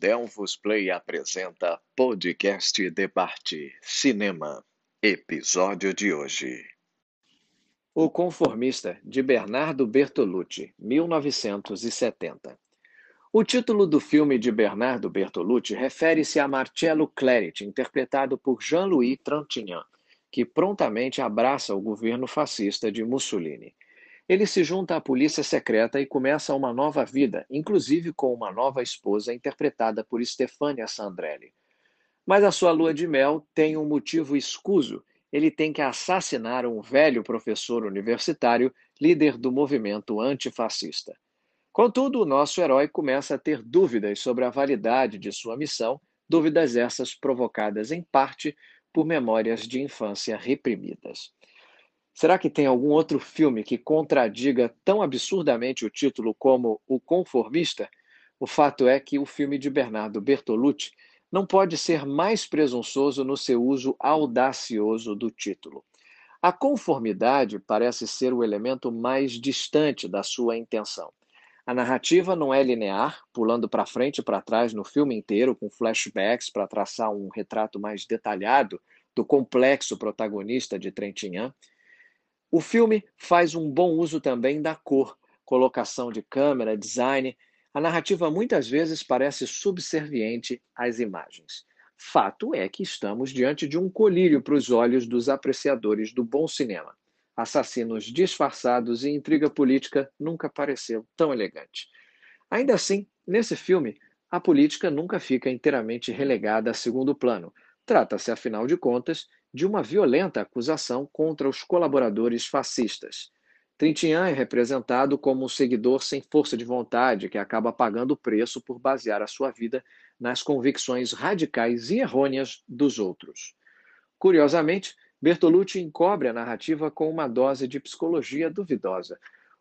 Delvos Play apresenta Podcast Debate Cinema, episódio de hoje. O Conformista, de Bernardo Bertolucci, 1970. O título do filme de Bernardo Bertolucci refere-se a Marcello Clerit, interpretado por Jean-Louis Trintignant, que prontamente abraça o governo fascista de Mussolini. Ele se junta à polícia secreta e começa uma nova vida, inclusive com uma nova esposa interpretada por Stefania Sandrelli. Mas a sua lua de mel tem um motivo escuso. Ele tem que assassinar um velho professor universitário, líder do movimento antifascista. Contudo, o nosso herói começa a ter dúvidas sobre a validade de sua missão, dúvidas essas provocadas em parte por memórias de infância reprimidas. Será que tem algum outro filme que contradiga tão absurdamente o título como O Conformista? O fato é que o filme de Bernardo Bertolucci não pode ser mais presunçoso no seu uso audacioso do título. A conformidade parece ser o elemento mais distante da sua intenção. A narrativa não é linear, pulando para frente e para trás no filme inteiro, com flashbacks para traçar um retrato mais detalhado do complexo protagonista de Trentinhan. O filme faz um bom uso também da cor, colocação de câmera, design. A narrativa muitas vezes parece subserviente às imagens. Fato é que estamos diante de um colírio para os olhos dos apreciadores do bom cinema. Assassinos disfarçados e intriga política nunca pareceu tão elegante. Ainda assim, nesse filme, a política nunca fica inteiramente relegada a segundo plano. Trata-se, afinal de contas, de uma violenta acusação contra os colaboradores fascistas. Trintignant é representado como um seguidor sem força de vontade que acaba pagando o preço por basear a sua vida nas convicções radicais e errôneas dos outros. Curiosamente, Bertolucci encobre a narrativa com uma dose de psicologia duvidosa.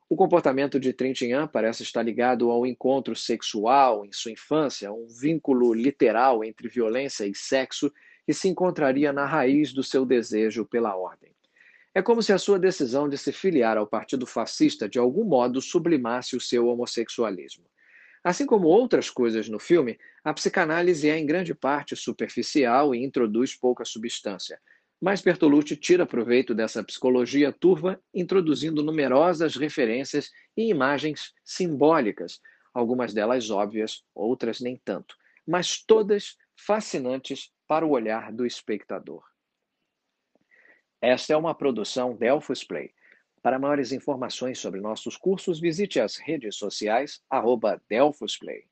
O comportamento de Trintignant parece estar ligado ao encontro sexual em sua infância, um vínculo literal entre violência e sexo que se encontraria na raiz do seu desejo pela ordem. É como se a sua decisão de se filiar ao Partido Fascista de algum modo sublimasse o seu homossexualismo. Assim como outras coisas no filme, a psicanálise é em grande parte superficial e introduz pouca substância. Mas Bertolucci tira proveito dessa psicologia turva, introduzindo numerosas referências e imagens simbólicas, algumas delas óbvias, outras nem tanto, mas todas fascinantes para o olhar do espectador. Esta é uma produção Delphos Play. Para maiores informações sobre nossos cursos, visite as redes sociais arroba Play.